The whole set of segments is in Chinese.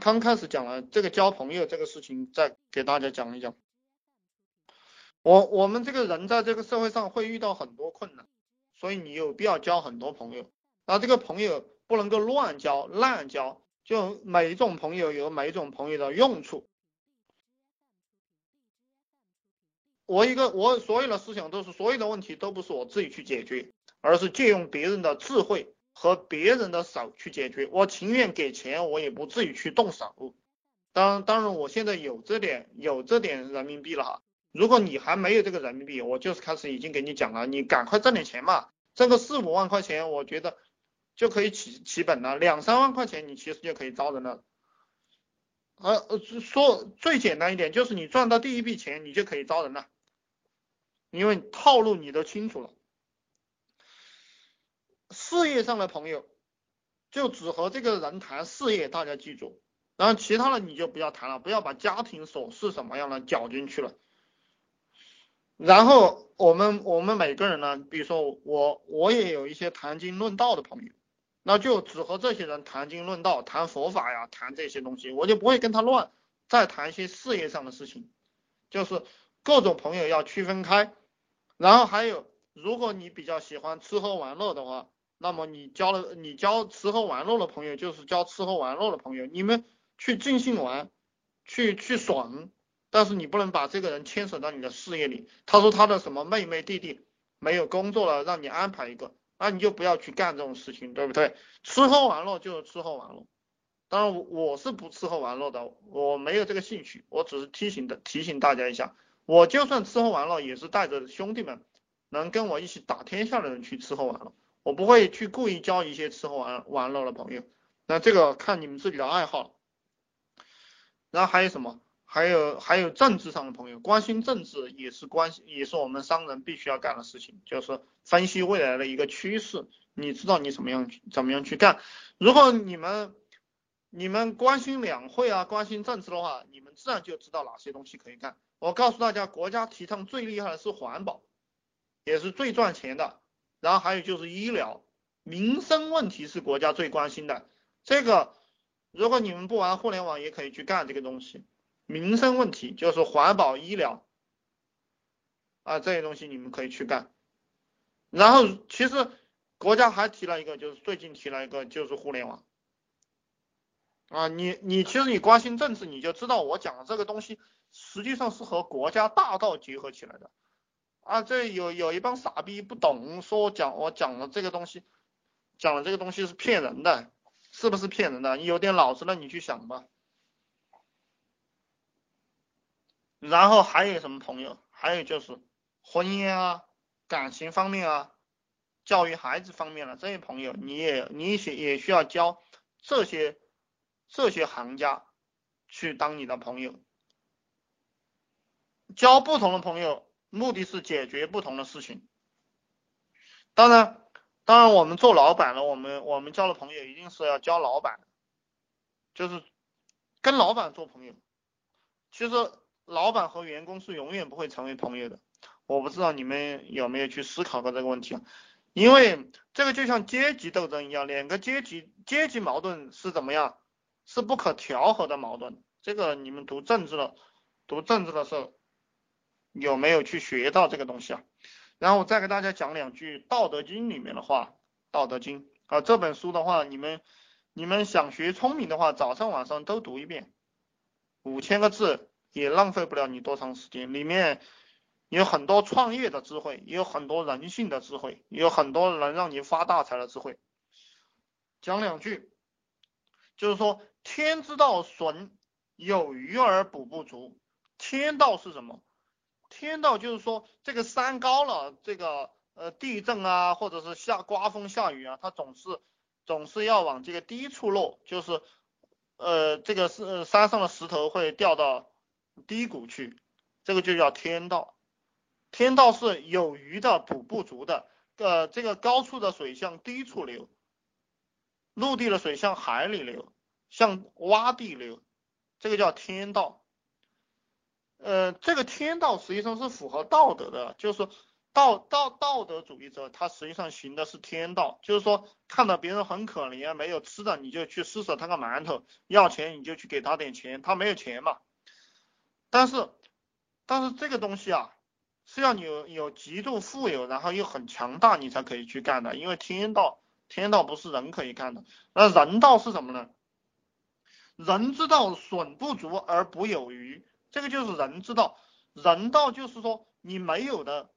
刚开始讲了这个交朋友这个事情，再给大家讲一讲。我我们这个人在这个社会上会遇到很多困难，所以你有必要交很多朋友。那这个朋友不能够乱交、滥交，就每一种朋友有每一种朋友的用处。我一个我所有的思想都是所有的问题都不是我自己去解决，而是借用别人的智慧和别人的手去解决。我情愿给钱，我也不至于去动手。当当然，我现在有这点有这点人民币了哈。如果你还没有这个人民币，我就是开始已经给你讲了，你赶快挣点钱嘛，挣个四五万块钱，我觉得就可以起起本了，两三万块钱你其实就可以招人了。呃，说最简单一点，就是你赚到第一笔钱，你就可以招人了，因为套路你都清楚了。事业上的朋友，就只和这个人谈事业，大家记住，然后其他的你就不要谈了，不要把家庭琐事什么样的搅进去了。然后我们我们每个人呢，比如说我我也有一些谈经论道的朋友，那就只和这些人谈经论道，谈佛法呀，谈这些东西，我就不会跟他乱再谈一些事业上的事情，就是各种朋友要区分开。然后还有，如果你比较喜欢吃喝玩乐的话，那么你交了你交吃喝玩乐的朋友，就是交吃喝玩乐的朋友，你们去尽兴玩，去去爽。但是你不能把这个人牵扯到你的事业里。他说他的什么妹妹弟弟没有工作了，让你安排一个，那你就不要去干这种事情，对不对？吃喝玩乐就是吃喝玩乐。当然我是不吃喝玩乐的，我没有这个兴趣。我只是提醒的提醒大家一下，我就算吃喝玩乐，也是带着兄弟们能跟我一起打天下的人去吃喝玩乐。我不会去故意交一些吃喝玩玩乐的朋友。那这个看你们自己的爱好。然后还有什么？还有还有政治上的朋友，关心政治也是关心，也是我们商人必须要干的事情，就是分析未来的一个趋势。你知道你怎么样怎么样去干？如果你们你们关心两会啊，关心政治的话，你们自然就知道哪些东西可以干。我告诉大家，国家提倡最厉害的是环保，也是最赚钱的。然后还有就是医疗，民生问题是国家最关心的。这个如果你们不玩互联网，也可以去干这个东西。民生问题就是环保、医疗啊这些东西你们可以去干。然后其实国家还提了一个，就是最近提了一个，就是互联网啊。你你其实你关心政治，你就知道我讲的这个东西实际上是和国家大道结合起来的啊。这有有一帮傻逼不懂，说我讲我讲的这个东西，讲的这个东西是骗人的，是不是骗人的？你有点脑子了，你去想吧。然后还有什么朋友？还有就是婚姻啊、感情方面啊、教育孩子方面的这些朋友，你也你也也需要交这些这些行家去当你的朋友。交不同的朋友，目的是解决不同的事情。当然，当然我们做老板了，我们我们交的朋友一定是要交老板，就是跟老板做朋友。其实。老板和员工是永远不会成为朋友的，我不知道你们有没有去思考过这个问题啊？因为这个就像阶级斗争一样，两个阶级阶级矛盾是怎么样？是不可调和的矛盾。这个你们读政治的，读政治的时候有没有去学到这个东西啊？然后我再给大家讲两句《道德经》里面的话，《道德经》啊这本书的话，你们你们想学聪明的话，早上晚上都读一遍，五千个字。也浪费不了你多长时间，里面有很多创业的智慧，也有很多人性的智慧，也有很多能让你发大财的智慧。讲两句，就是说天之道损有余而补不足。天道是什么？天道就是说这个山高了，这个呃地震啊，或者是下刮风下雨啊，它总是总是要往这个低处落，就是呃这个是山上的石头会掉到。低谷去，这个就叫天道。天道是有余的补不足的。呃，这个高处的水向低处流，陆地的水向海里流，向洼地流，这个叫天道。呃，这个天道实际上是符合道德的，就是道道道德主义者，他实际上行的是天道，就是说看到别人很可怜没有吃的，你就去施舍他个馒头，要钱你就去给他点钱，他没有钱嘛。但是但是这个东西啊，是要你有有极度富有，然后又很强大，你才可以去干的，因为天道天道不是人可以干的，那人道是什么呢？人之道，损不足而不有余，这个就是人之道。人道就是说你没有的。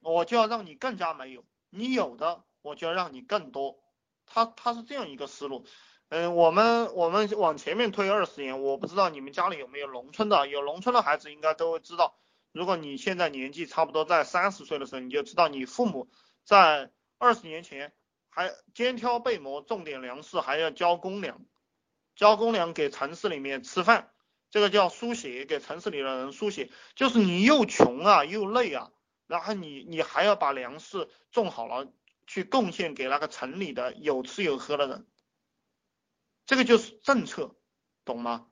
我就要让你更加没有，你有的我就要让你更多，他他是这样一个思路，嗯，我们我们往前面推二十年，我不知道你们家里有没有农村的，有农村的孩子应该都会知道，如果你现在年纪差不多在三十岁的时候，你就知道你父母在二十年前还肩挑背磨种点粮食，还要交公粮，交公粮给城市里面吃饭，这个叫输血，给城市里的人输血，就是你又穷啊又累啊。然后你你还要把粮食种好了，去贡献给那个城里的有吃有喝的人，这个就是政策，懂吗？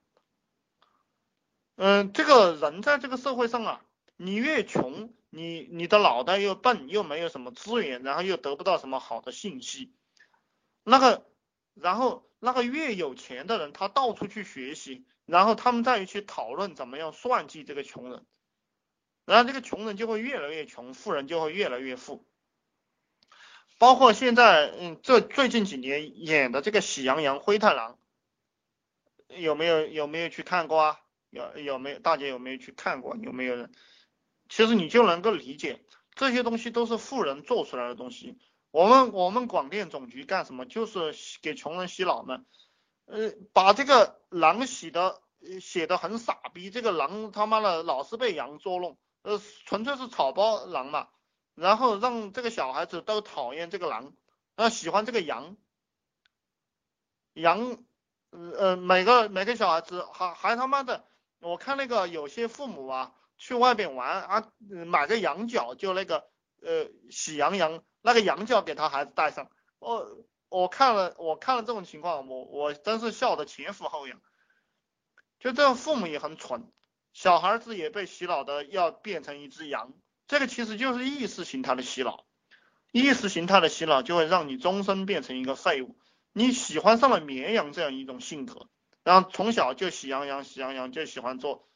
嗯，这个人在这个社会上啊，你越穷，你你的脑袋又笨，又没有什么资源，然后又得不到什么好的信息，那个，然后那个越有钱的人，他到处去学习，然后他们再去讨论怎么样算计这个穷人。然后这个穷人就会越来越穷，富人就会越来越富。包括现在，嗯，这最近几年演的这个《喜羊羊灰太狼》，有没有有没有去看过啊？有有没有？大家有没有去看过？有没有人？其实你就能够理解，这些东西都是富人做出来的东西。我们我们广电总局干什么？就是给穷人洗脑嘛。呃，把这个狼洗的写的很傻逼，这个狼他妈的老是被羊捉弄。呃，纯粹是草包狼嘛，然后让这个小孩子都讨厌这个狼，后喜欢这个羊，羊，呃，每个每个小孩子还还他妈的，我看那个有些父母啊，去外边玩啊，买个羊角就那个，呃，喜羊羊那个羊角给他孩子戴上，哦我看了我看了这种情况，我我真是笑得前俯后仰，就这样父母也很蠢。小孩子也被洗脑的要变成一只羊，这个其实就是意识形态的洗脑。意识形态的洗脑就会让你终身变成一个废物。你喜欢上了绵羊这样一种性格，然后从小就喜羊羊，喜羊羊就喜欢做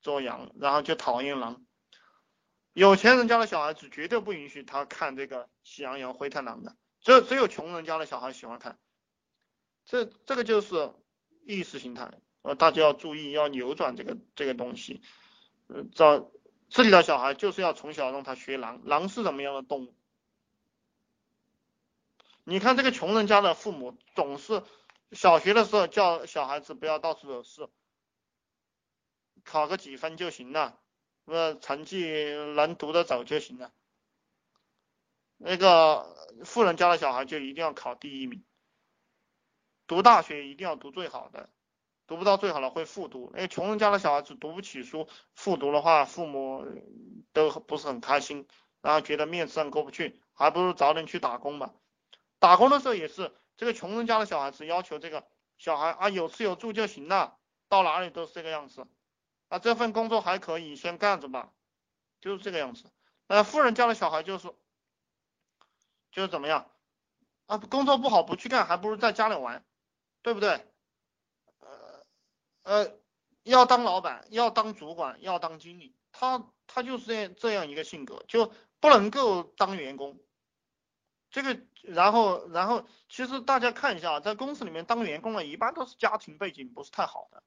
做羊，然后就讨厌狼。有钱人家的小孩子绝对不允许他看这个喜羊羊灰太狼的，只有只有穷人家的小孩喜欢看。这这个就是意识形态。呃，大家要注意，要扭转这个这个东西。呃，找这里的小孩就是要从小让他学狼，狼是什么样的动物？你看这个穷人家的父母总是小学的时候叫小孩子不要到处惹事，考个几分就行了，呃，成绩能读得走就行了。那个富人家的小孩就一定要考第一名，读大学一定要读最好的。读不到最好的会复读，因为穷人家的小孩子读不起书，复读的话父母都不是很开心，然后觉得面子上过不去，还不如早点去打工吧。打工的时候也是，这个穷人家的小孩子要求这个小孩啊有吃有住就行了，到哪里都是这个样子，啊这份工作还可以先干着吧，就是这个样子。那富人家的小孩就是就是怎么样啊工作不好不去干，还不如在家里玩，对不对？呃呃，要当老板，要当主管，要当经理，他他就是这这样一个性格，就不能够当员工。这个，然后然后，其实大家看一下，在公司里面当员工的，一般都是家庭背景不是太好的，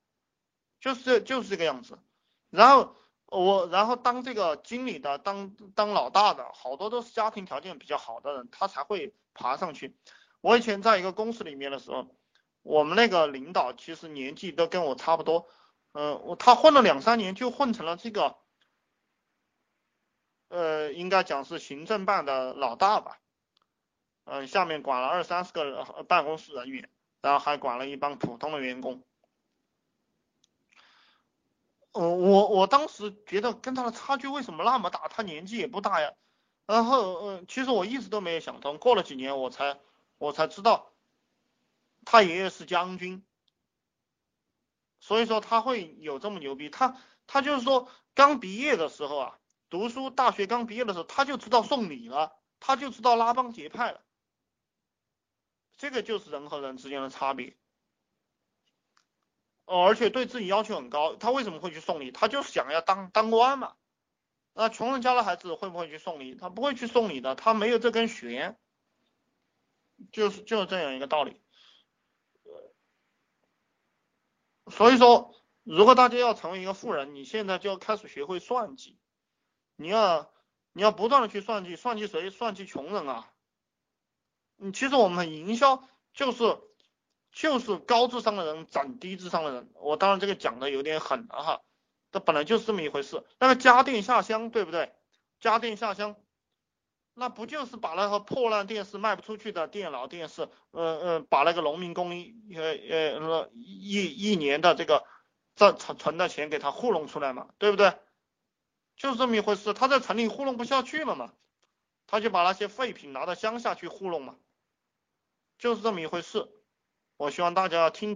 就是就是这个样子。然后我，然后当这个经理的，当当老大的，好多都是家庭条件比较好的人，他才会爬上去。我以前在一个公司里面的时候。我们那个领导其实年纪都跟我差不多，嗯，我他混了两三年就混成了这个，呃，应该讲是行政办的老大吧，嗯，下面管了二三十个办公室人员，然后还管了一帮普通的员工，我，我我当时觉得跟他的差距为什么那么大？他年纪也不大呀，然后嗯，其实我一直都没有想通，过了几年我才我才知道。他爷爷是将军，所以说他会有这么牛逼。他他就是说刚毕业的时候啊，读书，大学刚毕业的时候，他就知道送礼了，他就知道拉帮结派了。这个就是人和人之间的差别。哦，而且对自己要求很高，他为什么会去送礼？他就是想要当当官嘛。那穷人家的孩子会不会去送礼？他不会去送礼的，他没有这根弦。就是就是这样一个道理。所以说，如果大家要成为一个富人，你现在就要开始学会算计。你要你要不断的去算计，算计谁？算计穷人啊。你其实我们营销就是就是高智商的人整低智商的人。我当然这个讲的有点狠了哈，这本来就是这么一回事。那个家电下乡对不对？家电下乡，那不就是把那个破烂电视卖不出去的电脑电视，呃呃，把那个农民工一呃呃一一年的这个这存存的钱给他糊弄出来嘛，对不对？就是这么一回事。他在城里糊弄不下去了嘛，他就把那些废品拿到乡下去糊弄嘛。就是这么一回事，我希望大家听懂。